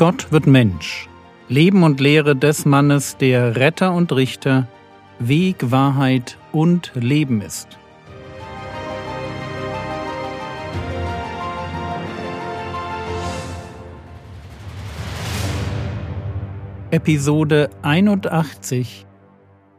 Gott wird Mensch. Leben und Lehre des Mannes, der Retter und Richter, Weg, Wahrheit und Leben ist. Episode 81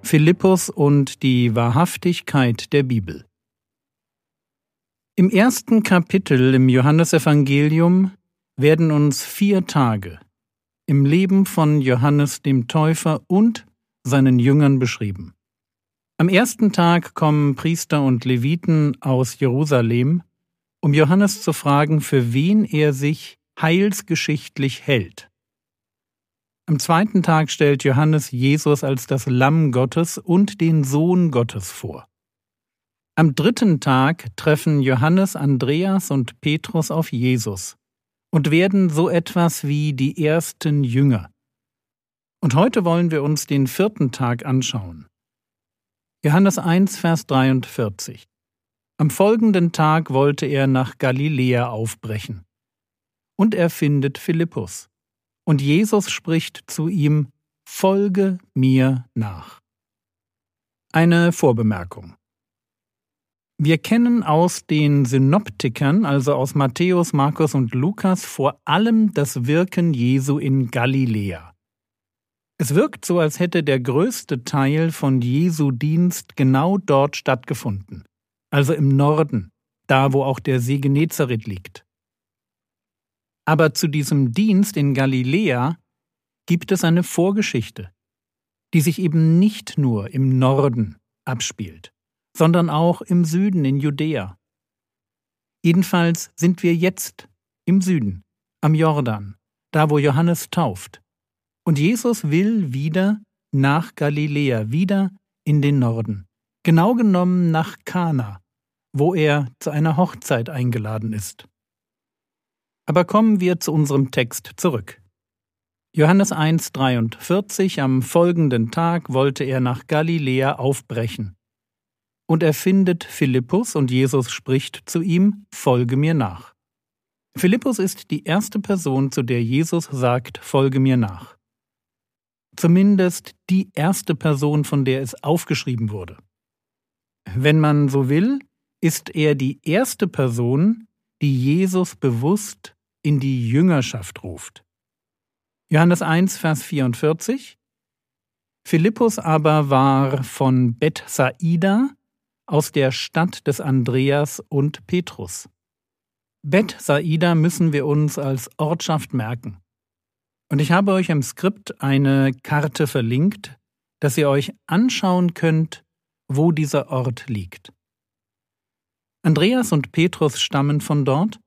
Philippus und die Wahrhaftigkeit der Bibel Im ersten Kapitel im Johannesevangelium werden uns vier Tage im Leben von Johannes dem Täufer und seinen Jüngern beschrieben. Am ersten Tag kommen Priester und Leviten aus Jerusalem, um Johannes zu fragen, für wen er sich heilsgeschichtlich hält. Am zweiten Tag stellt Johannes Jesus als das Lamm Gottes und den Sohn Gottes vor. Am dritten Tag treffen Johannes, Andreas und Petrus auf Jesus, und werden so etwas wie die ersten Jünger. Und heute wollen wir uns den vierten Tag anschauen. Johannes 1, Vers 43. Am folgenden Tag wollte er nach Galiläa aufbrechen. Und er findet Philippus. Und Jesus spricht zu ihm, Folge mir nach. Eine Vorbemerkung. Wir kennen aus den Synoptikern, also aus Matthäus, Markus und Lukas, vor allem das Wirken Jesu in Galiläa. Es wirkt so, als hätte der größte Teil von Jesu Dienst genau dort stattgefunden, also im Norden, da wo auch der See Genezareth liegt. Aber zu diesem Dienst in Galiläa gibt es eine Vorgeschichte, die sich eben nicht nur im Norden abspielt sondern auch im Süden in Judäa. Jedenfalls sind wir jetzt im Süden, am Jordan, da wo Johannes tauft. Und Jesus will wieder nach Galiläa, wieder in den Norden, genau genommen nach Kana, wo er zu einer Hochzeit eingeladen ist. Aber kommen wir zu unserem Text zurück. Johannes 1,43 Am folgenden Tag wollte er nach Galiläa aufbrechen und er findet Philippus und Jesus spricht zu ihm, Folge mir nach. Philippus ist die erste Person, zu der Jesus sagt, Folge mir nach. Zumindest die erste Person, von der es aufgeschrieben wurde. Wenn man so will, ist er die erste Person, die Jesus bewusst in die Jüngerschaft ruft. Johannes 1, Vers 44 Philippus aber war von Bethsaida, aus der Stadt des Andreas und Petrus. Bet Saida müssen wir uns als Ortschaft merken. Und ich habe euch im Skript eine Karte verlinkt, dass ihr euch anschauen könnt, wo dieser Ort liegt. Andreas und Petrus stammen von dort,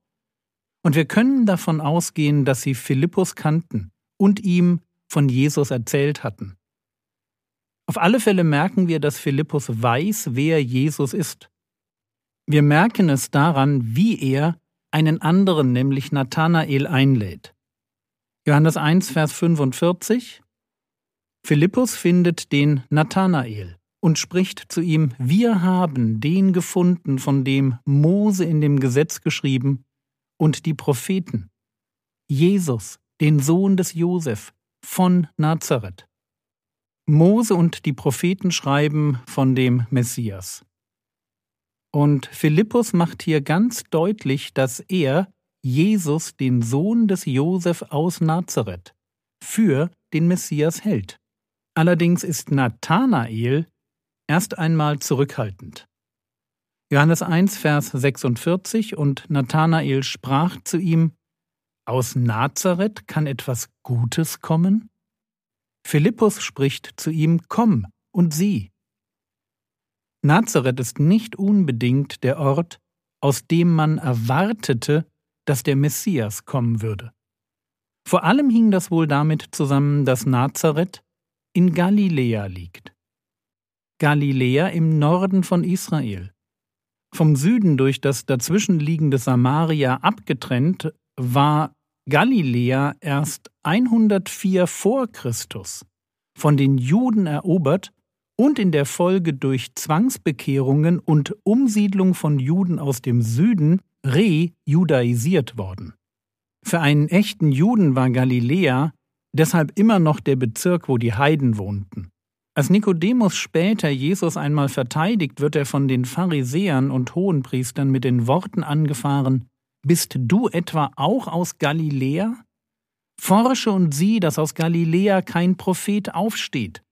und wir können davon ausgehen, dass sie Philippus kannten und ihm von Jesus erzählt hatten. Auf alle Fälle merken wir, dass Philippus weiß, wer Jesus ist. Wir merken es daran, wie er einen anderen, nämlich Nathanael, einlädt. Johannes 1, Vers 45 Philippus findet den Nathanael und spricht zu ihm, wir haben den gefunden, von dem Mose in dem Gesetz geschrieben und die Propheten, Jesus, den Sohn des Josef von Nazareth. Mose und die Propheten schreiben von dem Messias. Und Philippus macht hier ganz deutlich, dass er Jesus, den Sohn des Josef aus Nazareth, für den Messias hält. Allerdings ist Nathanael erst einmal zurückhaltend. Johannes 1, Vers 46 und Nathanael sprach zu ihm, Aus Nazareth kann etwas Gutes kommen? Philippus spricht zu ihm, Komm und sieh. Nazareth ist nicht unbedingt der Ort, aus dem man erwartete, dass der Messias kommen würde. Vor allem hing das wohl damit zusammen, dass Nazareth in Galiläa liegt. Galiläa im Norden von Israel. Vom Süden durch das dazwischenliegende Samaria abgetrennt, war Galiläa erst 104 vor Christus von den Juden erobert und in der Folge durch Zwangsbekehrungen und Umsiedlung von Juden aus dem Süden re-judaisiert worden. Für einen echten Juden war Galiläa deshalb immer noch der Bezirk, wo die Heiden wohnten. Als Nikodemus später Jesus einmal verteidigt, wird er von den Pharisäern und Hohenpriestern mit den Worten angefahren Bist du etwa auch aus Galiläa? Forsche und sieh, dass aus Galiläa kein Prophet aufsteht.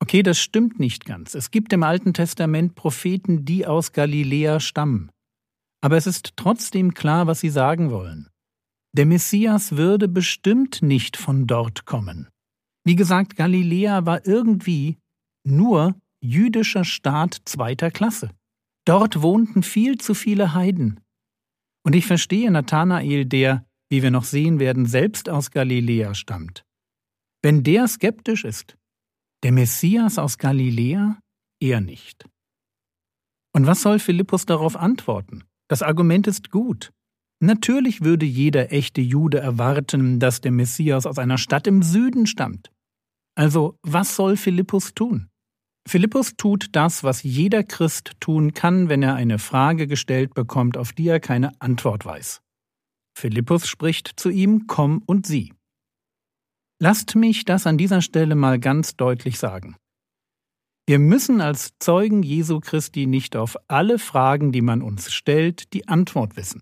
Okay, das stimmt nicht ganz. Es gibt im Alten Testament Propheten, die aus Galiläa stammen. Aber es ist trotzdem klar, was sie sagen wollen. Der Messias würde bestimmt nicht von dort kommen. Wie gesagt, Galiläa war irgendwie nur jüdischer Staat zweiter Klasse. Dort wohnten viel zu viele Heiden. Und ich verstehe Nathanael, der, wie wir noch sehen werden, selbst aus Galiläa stammt. Wenn der skeptisch ist, der Messias aus Galiläa? Er nicht. Und was soll Philippus darauf antworten? Das Argument ist gut. Natürlich würde jeder echte Jude erwarten, dass der Messias aus einer Stadt im Süden stammt. Also, was soll Philippus tun? Philippus tut das, was jeder Christ tun kann, wenn er eine Frage gestellt bekommt, auf die er keine Antwort weiß. Philippus spricht zu ihm, komm und sieh. Lasst mich das an dieser Stelle mal ganz deutlich sagen. Wir müssen als Zeugen Jesu Christi nicht auf alle Fragen, die man uns stellt, die Antwort wissen.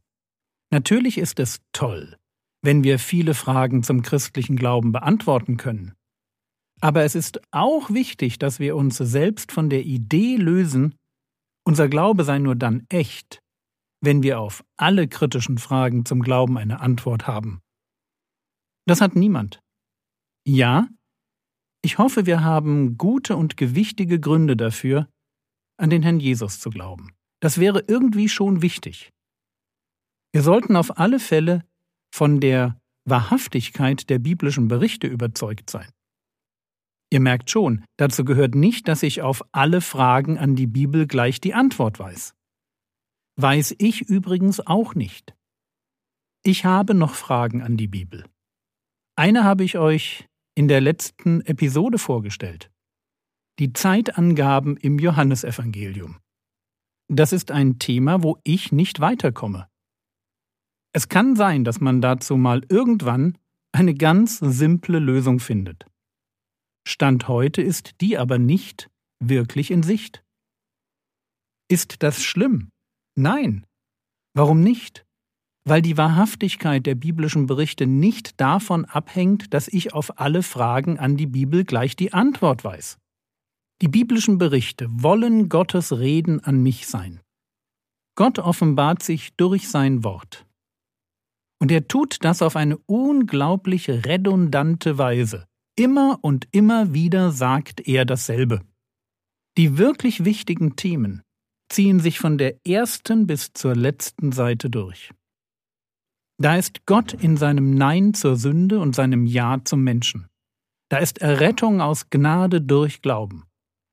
Natürlich ist es toll, wenn wir viele Fragen zum christlichen Glauben beantworten können. Aber es ist auch wichtig, dass wir uns selbst von der Idee lösen, unser Glaube sei nur dann echt, wenn wir auf alle kritischen Fragen zum Glauben eine Antwort haben. Das hat niemand. Ja, ich hoffe, wir haben gute und gewichtige Gründe dafür, an den Herrn Jesus zu glauben. Das wäre irgendwie schon wichtig. Wir sollten auf alle Fälle von der Wahrhaftigkeit der biblischen Berichte überzeugt sein. Ihr merkt schon, dazu gehört nicht, dass ich auf alle Fragen an die Bibel gleich die Antwort weiß. Weiß ich übrigens auch nicht. Ich habe noch Fragen an die Bibel. Eine habe ich euch in der letzten Episode vorgestellt. Die Zeitangaben im Johannesevangelium. Das ist ein Thema, wo ich nicht weiterkomme. Es kann sein, dass man dazu mal irgendwann eine ganz simple Lösung findet. Stand heute ist die aber nicht wirklich in Sicht. Ist das schlimm? Nein. Warum nicht? Weil die Wahrhaftigkeit der biblischen Berichte nicht davon abhängt, dass ich auf alle Fragen an die Bibel gleich die Antwort weiß. Die biblischen Berichte wollen Gottes Reden an mich sein. Gott offenbart sich durch sein Wort. Und er tut das auf eine unglaublich redundante Weise. Immer und immer wieder sagt er dasselbe. Die wirklich wichtigen Themen ziehen sich von der ersten bis zur letzten Seite durch. Da ist Gott in seinem Nein zur Sünde und seinem Ja zum Menschen. Da ist Errettung aus Gnade durch Glauben.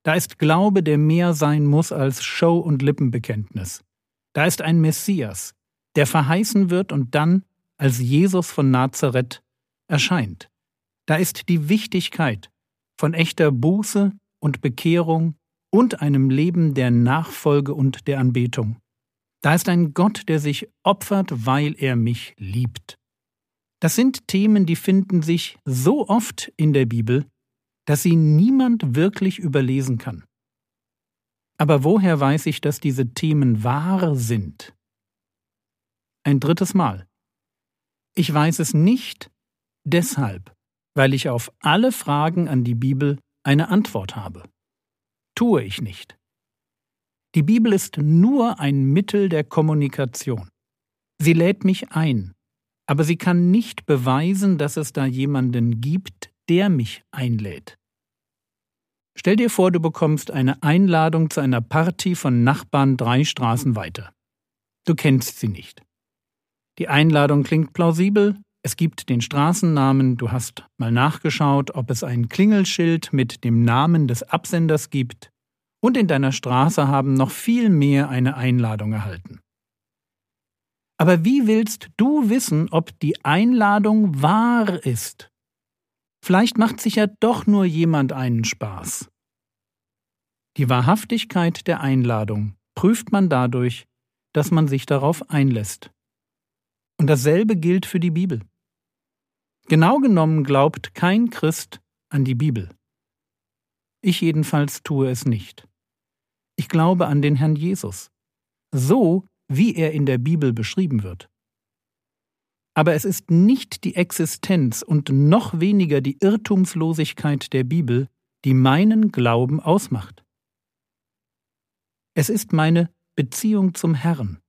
Da ist Glaube, der mehr sein muss als Show und Lippenbekenntnis. Da ist ein Messias, der verheißen wird und dann als Jesus von Nazareth erscheint. Da ist die Wichtigkeit von echter Buße und Bekehrung und einem Leben der Nachfolge und der Anbetung. Da ist ein Gott, der sich opfert, weil er mich liebt. Das sind Themen, die finden sich so oft in der Bibel, dass sie niemand wirklich überlesen kann. Aber woher weiß ich, dass diese Themen wahr sind? Ein drittes Mal. Ich weiß es nicht deshalb, weil ich auf alle Fragen an die Bibel eine Antwort habe. Tue ich nicht. Die Bibel ist nur ein Mittel der Kommunikation. Sie lädt mich ein, aber sie kann nicht beweisen, dass es da jemanden gibt, der mich einlädt. Stell dir vor, du bekommst eine Einladung zu einer Party von Nachbarn drei Straßen weiter. Du kennst sie nicht. Die Einladung klingt plausibel, es gibt den Straßennamen, du hast mal nachgeschaut, ob es ein Klingelschild mit dem Namen des Absenders gibt, und in deiner Straße haben noch viel mehr eine Einladung erhalten. Aber wie willst du wissen, ob die Einladung wahr ist? Vielleicht macht sich ja doch nur jemand einen Spaß. Die Wahrhaftigkeit der Einladung prüft man dadurch, dass man sich darauf einlässt. Und dasselbe gilt für die Bibel. Genau genommen glaubt kein Christ an die Bibel. Ich jedenfalls tue es nicht. Ich glaube an den Herrn Jesus, so wie er in der Bibel beschrieben wird. Aber es ist nicht die Existenz und noch weniger die Irrtumslosigkeit der Bibel, die meinen Glauben ausmacht. Es ist meine Beziehung zum Herrn.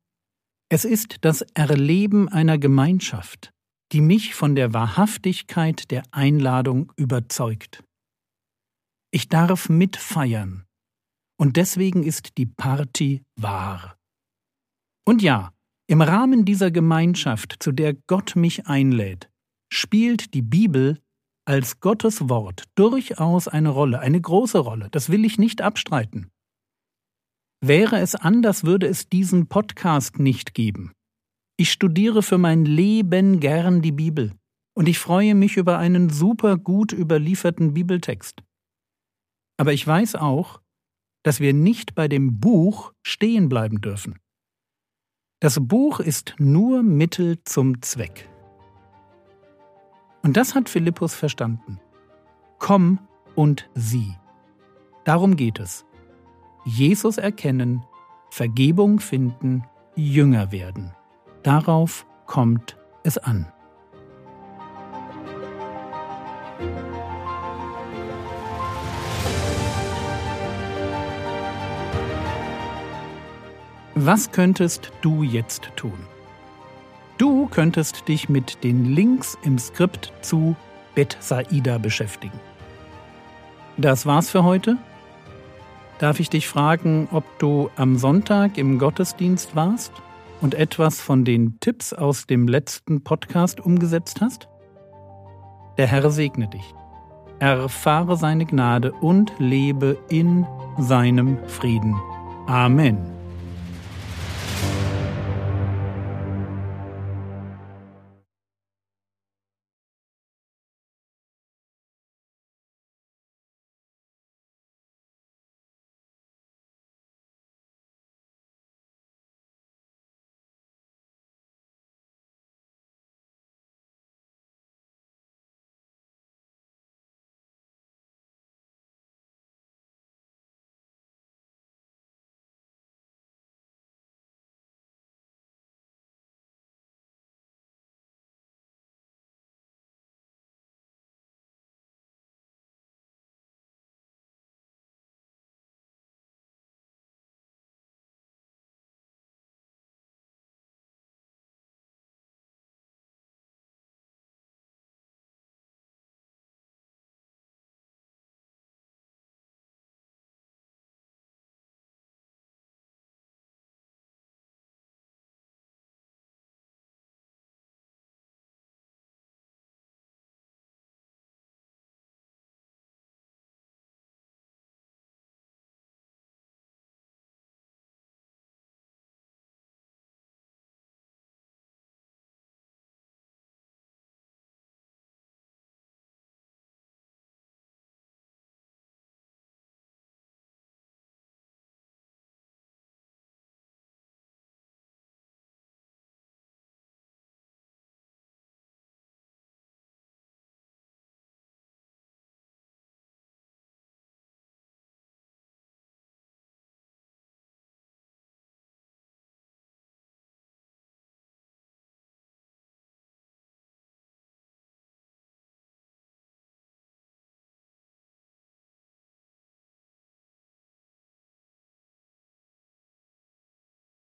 Es ist das Erleben einer Gemeinschaft, die mich von der Wahrhaftigkeit der Einladung überzeugt. Ich darf mitfeiern, und deswegen ist die Party wahr. Und ja, im Rahmen dieser Gemeinschaft, zu der Gott mich einlädt, spielt die Bibel als Gottes Wort durchaus eine Rolle, eine große Rolle, das will ich nicht abstreiten. Wäre es anders, würde es diesen Podcast nicht geben. Ich studiere für mein Leben gern die Bibel und ich freue mich über einen super gut überlieferten Bibeltext. Aber ich weiß auch, dass wir nicht bei dem Buch stehen bleiben dürfen. Das Buch ist nur Mittel zum Zweck. Und das hat Philippus verstanden. Komm und sieh. Darum geht es. Jesus erkennen, Vergebung finden, Jünger werden. Darauf kommt es an. Was könntest du jetzt tun? Du könntest dich mit den Links im Skript zu Bethsaida beschäftigen. Das war's für heute. Darf ich dich fragen, ob du am Sonntag im Gottesdienst warst? Und etwas von den Tipps aus dem letzten Podcast umgesetzt hast? Der Herr segne dich. Erfahre seine Gnade und lebe in seinem Frieden. Amen.